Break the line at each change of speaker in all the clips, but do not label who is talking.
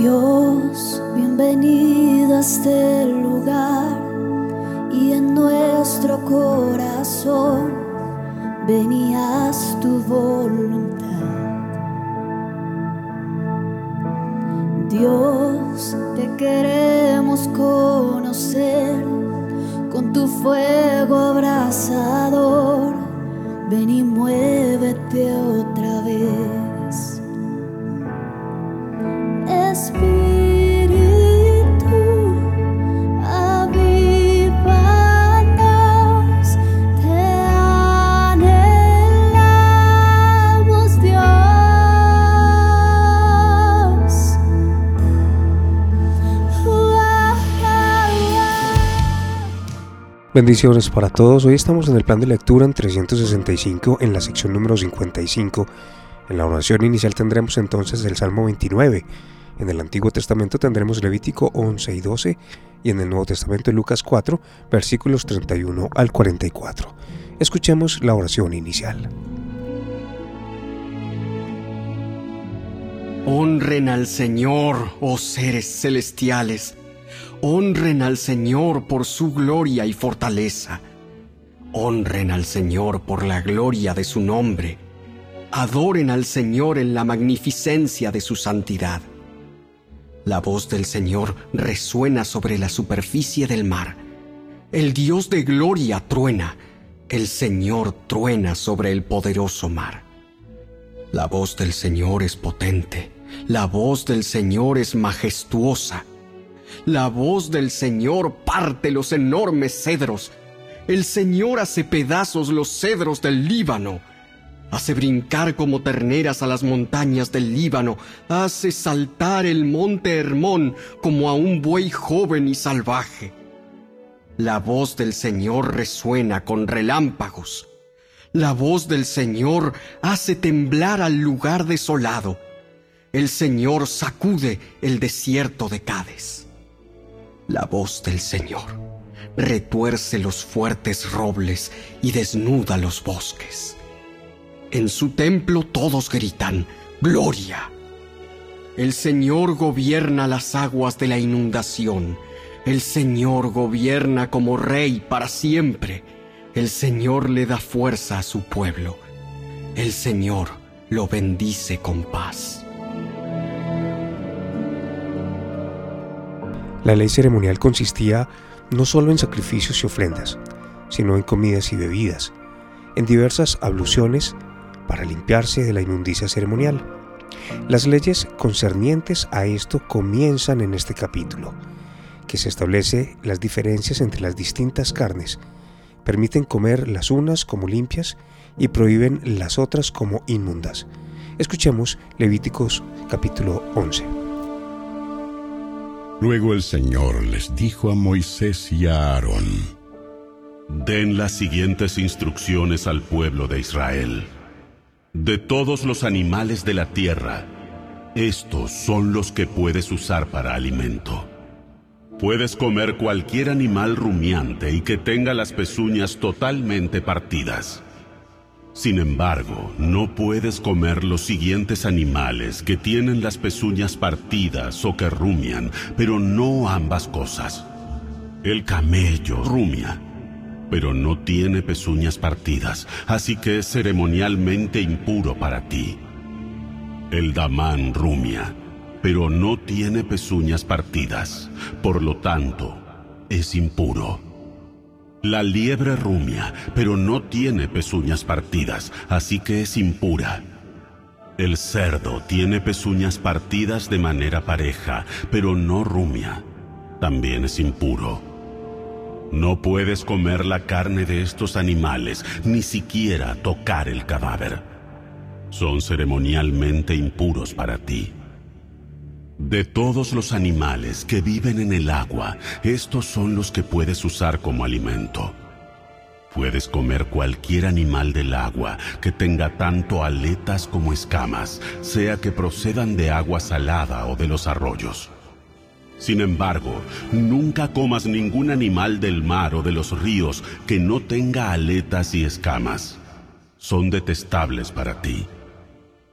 Dios, bienvenido a este lugar y en nuestro corazón venías tu voluntad. Dios, te queremos conocer con tu fuego abrasador. Ven y muévete otra
Bendiciones para todos. Hoy estamos en el plan de lectura en 365 en la sección número 55. En la oración inicial tendremos entonces el Salmo 29. En el Antiguo Testamento tendremos Levítico 11 y 12 y en el Nuevo Testamento Lucas 4 versículos 31 al 44. Escuchemos la oración inicial.
Honren al Señor, oh seres celestiales Honren al Señor por su gloria y fortaleza. Honren al Señor por la gloria de su nombre. Adoren al Señor en la magnificencia de su santidad. La voz del Señor resuena sobre la superficie del mar. El Dios de gloria truena. El Señor truena sobre el poderoso mar. La voz del Señor es potente. La voz del Señor es majestuosa. La voz del Señor parte los enormes cedros. El Señor hace pedazos los cedros del Líbano. Hace brincar como terneras a las montañas del Líbano. Hace saltar el monte Hermón como a un buey joven y salvaje. La voz del Señor resuena con relámpagos. La voz del Señor hace temblar al lugar desolado. El Señor sacude el desierto de Cádiz. La voz del Señor retuerce los fuertes robles y desnuda los bosques. En su templo todos gritan, Gloria. El Señor gobierna las aguas de la inundación. El Señor gobierna como rey para siempre. El Señor le da fuerza a su pueblo. El Señor lo bendice con paz.
La ley ceremonial consistía no solo en sacrificios y ofrendas, sino en comidas y bebidas, en diversas abluciones para limpiarse de la inmundicia ceremonial. Las leyes concernientes a esto comienzan en este capítulo, que se establece las diferencias entre las distintas carnes, permiten comer las unas como limpias y prohíben las otras como inmundas. Escuchemos Levíticos capítulo 11.
Luego el Señor les dijo a Moisés y a Aarón,
Den las siguientes instrucciones al pueblo de Israel. De todos los animales de la tierra, estos son los que puedes usar para alimento. Puedes comer cualquier animal rumiante y que tenga las pezuñas totalmente partidas. Sin embargo, no puedes comer los siguientes animales que tienen las pezuñas partidas o que rumian, pero no ambas cosas. El camello rumia, pero no tiene pezuñas partidas, así que es ceremonialmente impuro para ti. El damán rumia, pero no tiene pezuñas partidas, por lo tanto, es impuro. La liebre rumia, pero no tiene pezuñas partidas, así que es impura. El cerdo tiene pezuñas partidas de manera pareja, pero no rumia. También es impuro. No puedes comer la carne de estos animales, ni siquiera tocar el cadáver. Son ceremonialmente impuros para ti. De todos los animales que viven en el agua, estos son los que puedes usar como alimento. Puedes comer cualquier animal del agua que tenga tanto aletas como escamas, sea que procedan de agua salada o de los arroyos. Sin embargo, nunca comas ningún animal del mar o de los ríos que no tenga aletas y escamas. Son detestables para ti.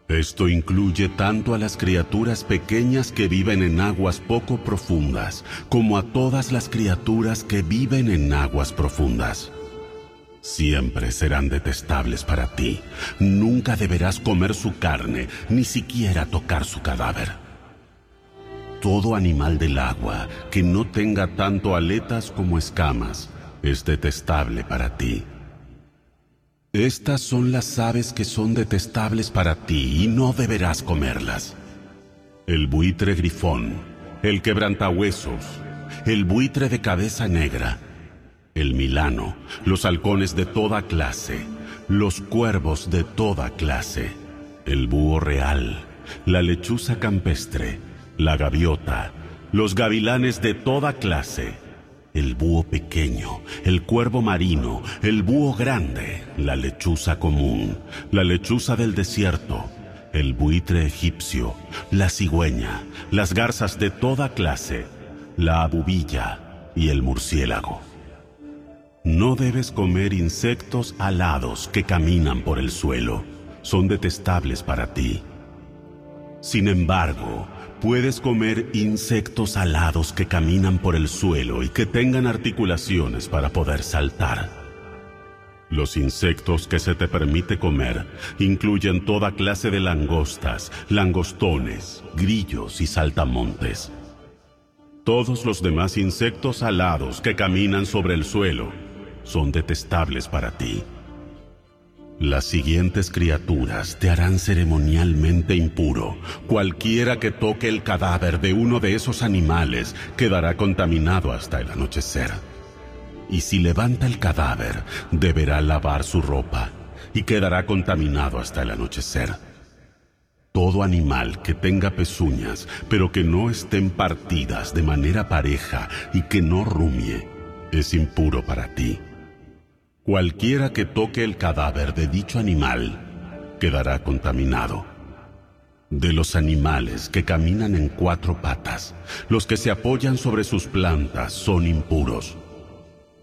Esto incluye tanto a las criaturas pequeñas que viven en aguas poco profundas, como a todas las criaturas que viven en aguas profundas. Siempre serán detestables para ti. Nunca deberás comer su carne, ni siquiera tocar su cadáver. Todo animal del agua que no tenga tanto aletas como escamas es detestable para ti. Estas son las aves que son detestables para ti y no deberás comerlas. El buitre grifón, el quebrantahuesos, el buitre de cabeza negra, el milano, los halcones de toda clase, los cuervos de toda clase, el búho real, la lechuza campestre, la gaviota, los gavilanes de toda clase, el búho pequeño, el cuervo marino, el búho grande, la lechuza común, la lechuza del desierto, el buitre egipcio, la cigüeña, las garzas de toda clase, la abubilla y el murciélago. No debes comer insectos alados que caminan por el suelo, son detestables para ti. Sin embargo, Puedes comer insectos alados que caminan por el suelo y que tengan articulaciones para poder saltar. Los insectos que se te permite comer incluyen toda clase de langostas, langostones, grillos y saltamontes. Todos los demás insectos alados que caminan sobre el suelo son detestables para ti. Las siguientes criaturas te harán ceremonialmente impuro. Cualquiera que toque el cadáver de uno de esos animales quedará contaminado hasta el anochecer. Y si levanta el cadáver, deberá lavar su ropa y quedará contaminado hasta el anochecer. Todo animal que tenga pezuñas, pero que no estén partidas de manera pareja y que no rumie, es impuro para ti. Cualquiera que toque el cadáver de dicho animal quedará contaminado. De los animales que caminan en cuatro patas, los que se apoyan sobre sus plantas son impuros.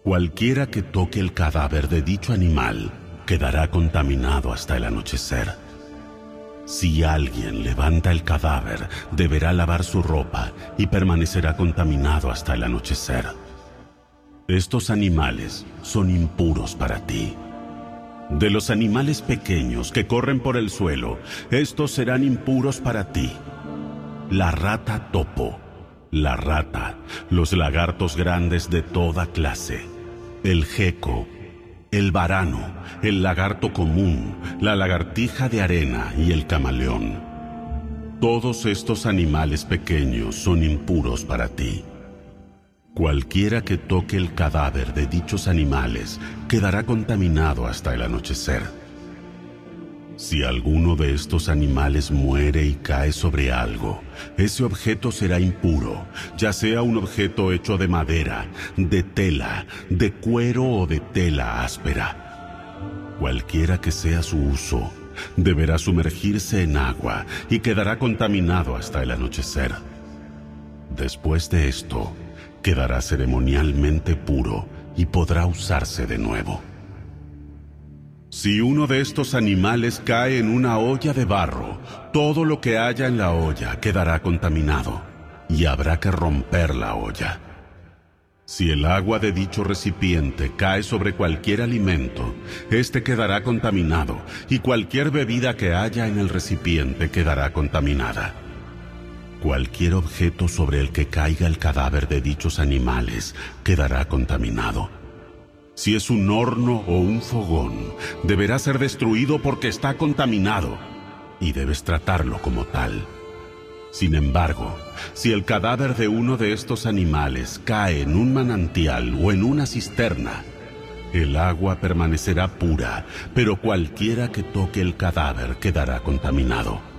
Cualquiera que toque el cadáver de dicho animal quedará contaminado hasta el anochecer. Si alguien levanta el cadáver, deberá lavar su ropa y permanecerá contaminado hasta el anochecer. Estos animales son impuros para ti. De los animales pequeños que corren por el suelo, estos serán impuros para ti. La rata topo, la rata, los lagartos grandes de toda clase, el geco, el varano, el lagarto común, la lagartija de arena y el camaleón. Todos estos animales pequeños son impuros para ti. Cualquiera que toque el cadáver de dichos animales quedará contaminado hasta el anochecer. Si alguno de estos animales muere y cae sobre algo, ese objeto será impuro, ya sea un objeto hecho de madera, de tela, de cuero o de tela áspera. Cualquiera que sea su uso, deberá sumergirse en agua y quedará contaminado hasta el anochecer. Después de esto, quedará ceremonialmente puro y podrá usarse de nuevo. Si uno de estos animales cae en una olla de barro, todo lo que haya en la olla quedará contaminado y habrá que romper la olla. Si el agua de dicho recipiente cae sobre cualquier alimento, éste quedará contaminado y cualquier bebida que haya en el recipiente quedará contaminada. Cualquier objeto sobre el que caiga el cadáver de dichos animales quedará contaminado. Si es un horno o un fogón, deberá ser destruido porque está contaminado y debes tratarlo como tal. Sin embargo, si el cadáver de uno de estos animales cae en un manantial o en una cisterna, el agua permanecerá pura, pero cualquiera que toque el cadáver quedará contaminado.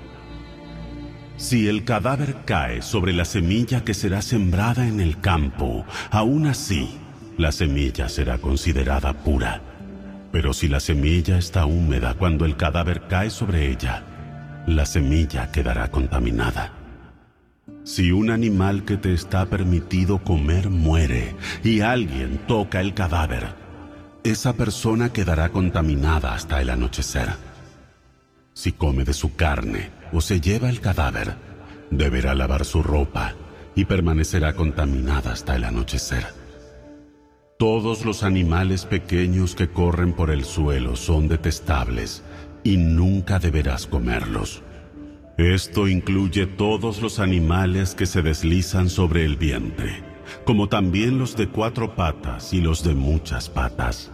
Si el cadáver cae sobre la semilla que será sembrada en el campo, aún así, la semilla será considerada pura. Pero si la semilla está húmeda cuando el cadáver cae sobre ella, la semilla quedará contaminada. Si un animal que te está permitido comer muere y alguien toca el cadáver, esa persona quedará contaminada hasta el anochecer. Si come de su carne o se lleva el cadáver, deberá lavar su ropa y permanecerá contaminada hasta el anochecer. Todos los animales pequeños que corren por el suelo son detestables y nunca deberás comerlos. Esto incluye todos los animales que se deslizan sobre el vientre, como también los de cuatro patas y los de muchas patas.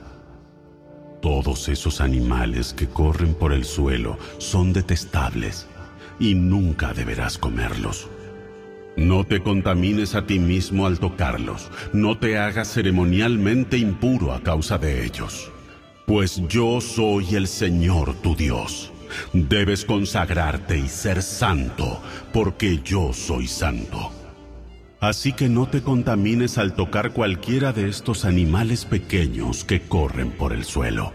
Todos esos animales que corren por el suelo son detestables y nunca deberás comerlos. No te contamines a ti mismo al tocarlos, no te hagas ceremonialmente impuro a causa de ellos, pues yo soy el Señor tu Dios. Debes consagrarte y ser santo, porque yo soy santo. Así que no te contamines al tocar cualquiera de estos animales pequeños que corren por el suelo.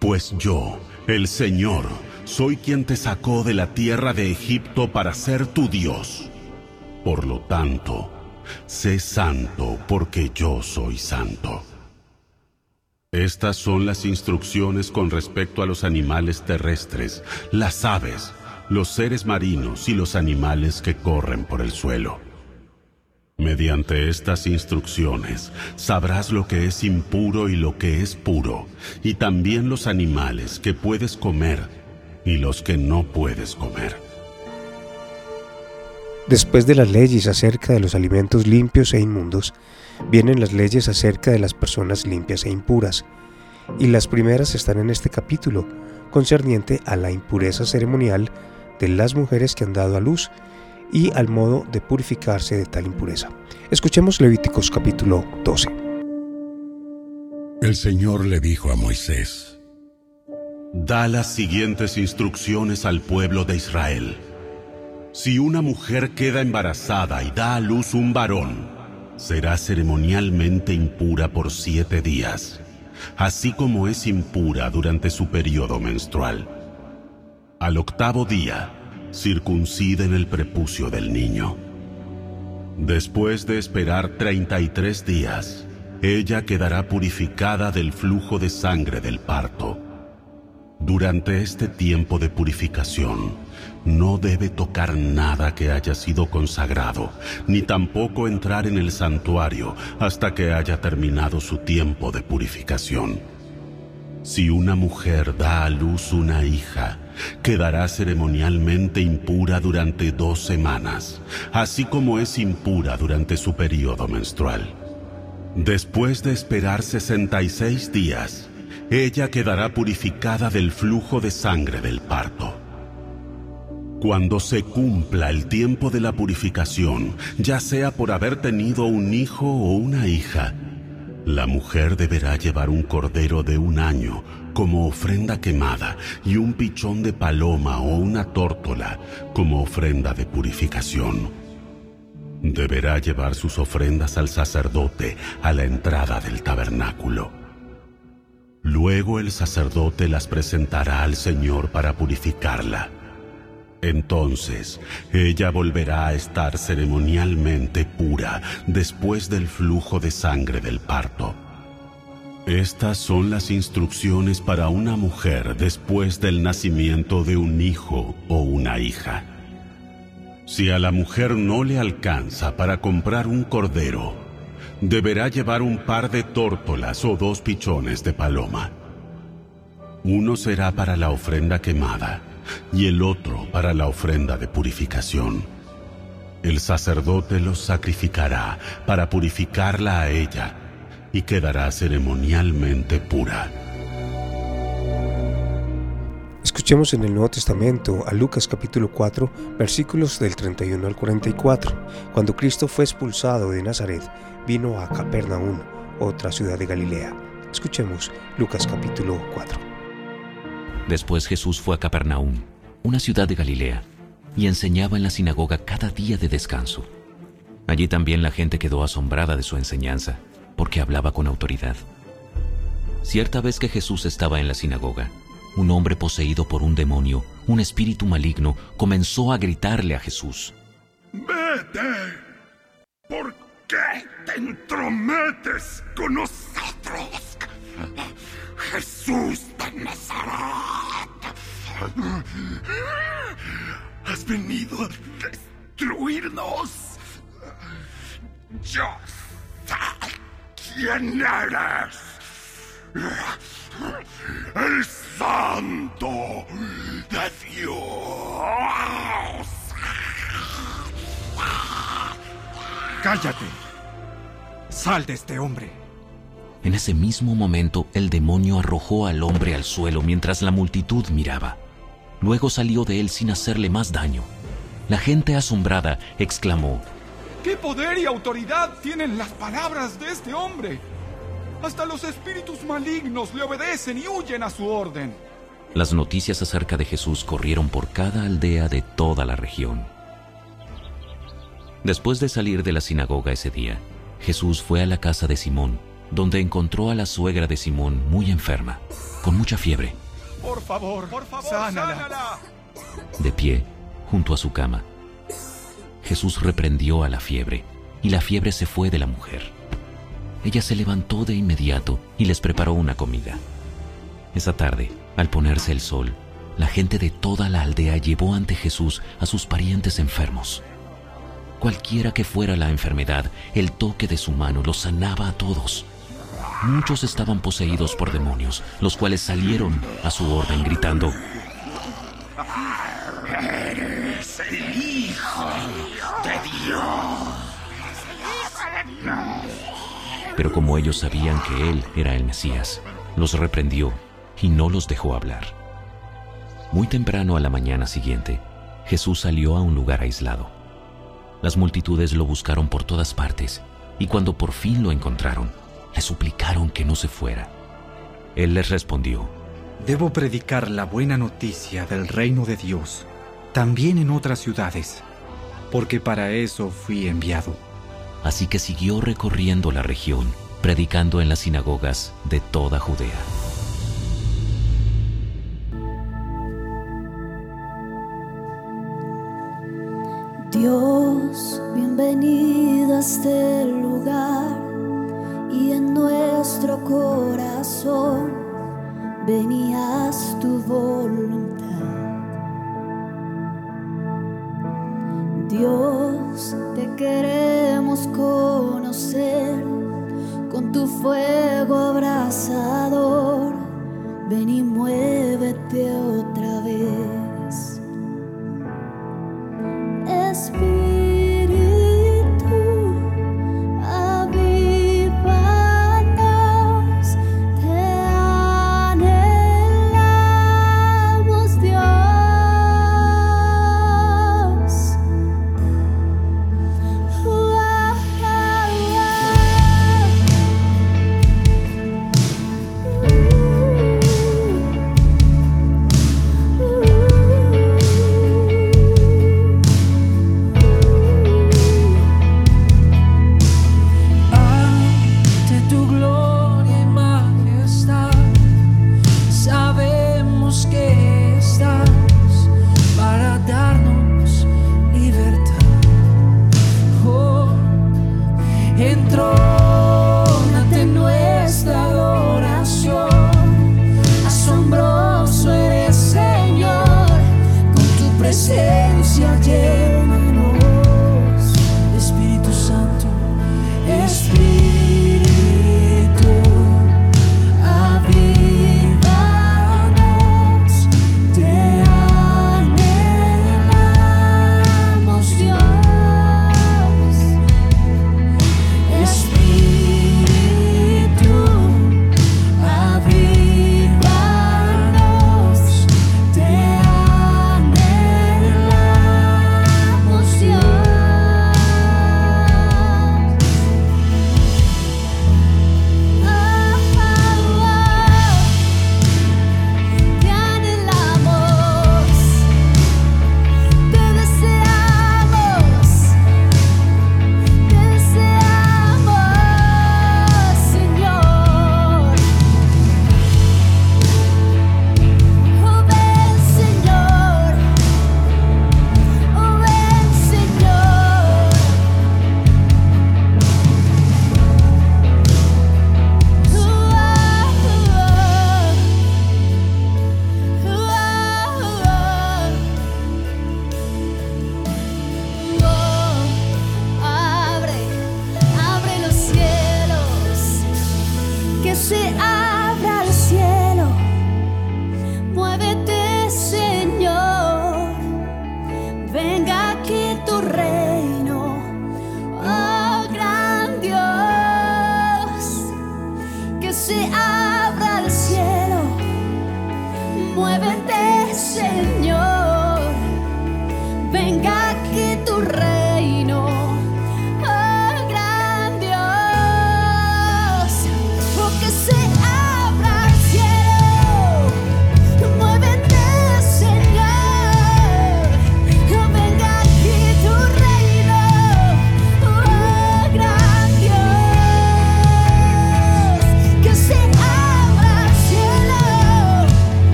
Pues yo, el Señor, soy quien te sacó de la tierra de Egipto para ser tu Dios. Por lo tanto, sé santo porque yo soy santo. Estas son las instrucciones con respecto a los animales terrestres, las aves, los seres marinos y los animales que corren por el suelo. Mediante estas instrucciones sabrás lo que es impuro y lo que es puro, y también los animales que puedes comer y los que no puedes comer.
Después de las leyes acerca de los alimentos limpios e inmundos, vienen las leyes acerca de las personas limpias e impuras, y las primeras están en este capítulo, concerniente a la impureza ceremonial de las mujeres que han dado a luz y al modo de purificarse de tal impureza. Escuchemos Levíticos capítulo 12.
El Señor le dijo a Moisés,
Da las siguientes instrucciones al pueblo de Israel. Si una mujer queda embarazada y da a luz un varón, será ceremonialmente impura por siete días, así como es impura durante su periodo menstrual. Al octavo día, circunciden el prepucio del niño. Después de esperar 33 días, ella quedará purificada del flujo de sangre del parto. Durante este tiempo de purificación, no debe tocar nada que haya sido consagrado, ni tampoco entrar en el santuario hasta que haya terminado su tiempo de purificación. Si una mujer da a luz una hija, quedará ceremonialmente impura durante dos semanas, así como es impura durante su periodo menstrual. Después de esperar 66 días, ella quedará purificada del flujo de sangre del parto. Cuando se cumpla el tiempo de la purificación, ya sea por haber tenido un hijo o una hija, la mujer deberá llevar un cordero de un año como ofrenda quemada y un pichón de paloma o una tórtola como ofrenda de purificación. Deberá llevar sus ofrendas al sacerdote a la entrada del tabernáculo. Luego el sacerdote las presentará al Señor para purificarla. Entonces ella volverá a estar ceremonialmente pura después del flujo de sangre del parto. Estas son las instrucciones para una mujer después del nacimiento de un hijo o una hija. Si a la mujer no le alcanza para comprar un cordero, deberá llevar un par de tórtolas o dos pichones de paloma. Uno será para la ofrenda quemada y el otro para la ofrenda de purificación. El sacerdote los sacrificará para purificarla a ella y quedará ceremonialmente pura.
Escuchemos en el Nuevo Testamento a Lucas capítulo 4 versículos del 31 al 44. Cuando Cristo fue expulsado de Nazaret, vino a Capernaum, otra ciudad de Galilea. Escuchemos Lucas capítulo 4.
Después Jesús fue a Capernaum, una ciudad de Galilea, y enseñaba en la sinagoga cada día de descanso. Allí también la gente quedó asombrada de su enseñanza, porque hablaba con autoridad. Cierta vez que Jesús estaba en la sinagoga, un hombre poseído por un demonio, un espíritu maligno, comenzó a gritarle a Jesús.
Vete. ¿Por qué te entrometes con nosotros? Jesús de Nazaret, Has venido a destruirnos. Yo sé quién eres. El santo de Dios.
Cállate. Sal de este hombre.
En ese mismo momento el demonio arrojó al hombre al suelo mientras la multitud miraba. Luego salió de él sin hacerle más daño. La gente asombrada exclamó,
¿Qué poder y autoridad tienen las palabras de este hombre? Hasta los espíritus malignos le obedecen y huyen a su orden.
Las noticias acerca de Jesús corrieron por cada aldea de toda la región. Después de salir de la sinagoga ese día, Jesús fue a la casa de Simón, donde encontró a la suegra de Simón muy enferma, con mucha fiebre.
Por favor, por favor, sánala.
De pie, junto a su cama, Jesús reprendió a la fiebre, y la fiebre se fue de la mujer. Ella se levantó de inmediato y les preparó una comida. Esa tarde, al ponerse el sol, la gente de toda la aldea llevó ante Jesús a sus parientes enfermos. Cualquiera que fuera la enfermedad, el toque de su mano los sanaba a todos. Muchos estaban poseídos por demonios, los cuales salieron a su orden gritando,
Eres el Hijo de Dios.
pero como ellos sabían que él era el Mesías, los reprendió y no los dejó hablar. Muy temprano a la mañana siguiente, Jesús salió a un lugar aislado. Las multitudes lo buscaron por todas partes y cuando por fin lo encontraron, le suplicaron que no se fuera. Él les respondió,
Debo predicar la buena noticia del reino de Dios, también en otras ciudades, porque para eso fui enviado.
así que siguió recorriendo la región, predicando en las sinagogas de toda Judea.
Dios, bienvenido a este lugar y en nuestro corazón venías tu voluntad. Dios, te queremos conocer con tu fuego abrasador. Ven y muévete otra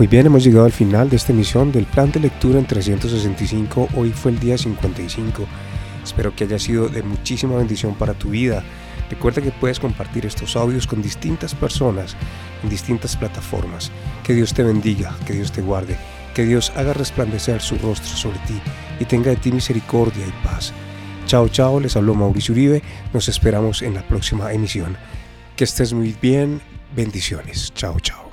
Muy bien, hemos llegado al final de esta emisión del plan de lectura en 365. Hoy fue el día 55. Espero que haya sido de muchísima bendición para tu vida. Recuerda que puedes compartir estos audios con distintas personas en distintas plataformas. Que Dios te bendiga, que Dios te guarde, que Dios haga resplandecer su rostro sobre ti y tenga de ti misericordia y paz. Chao, chao, les habló Mauricio Uribe. Nos esperamos en la próxima emisión. Que estés muy bien. Bendiciones. Chao, chao.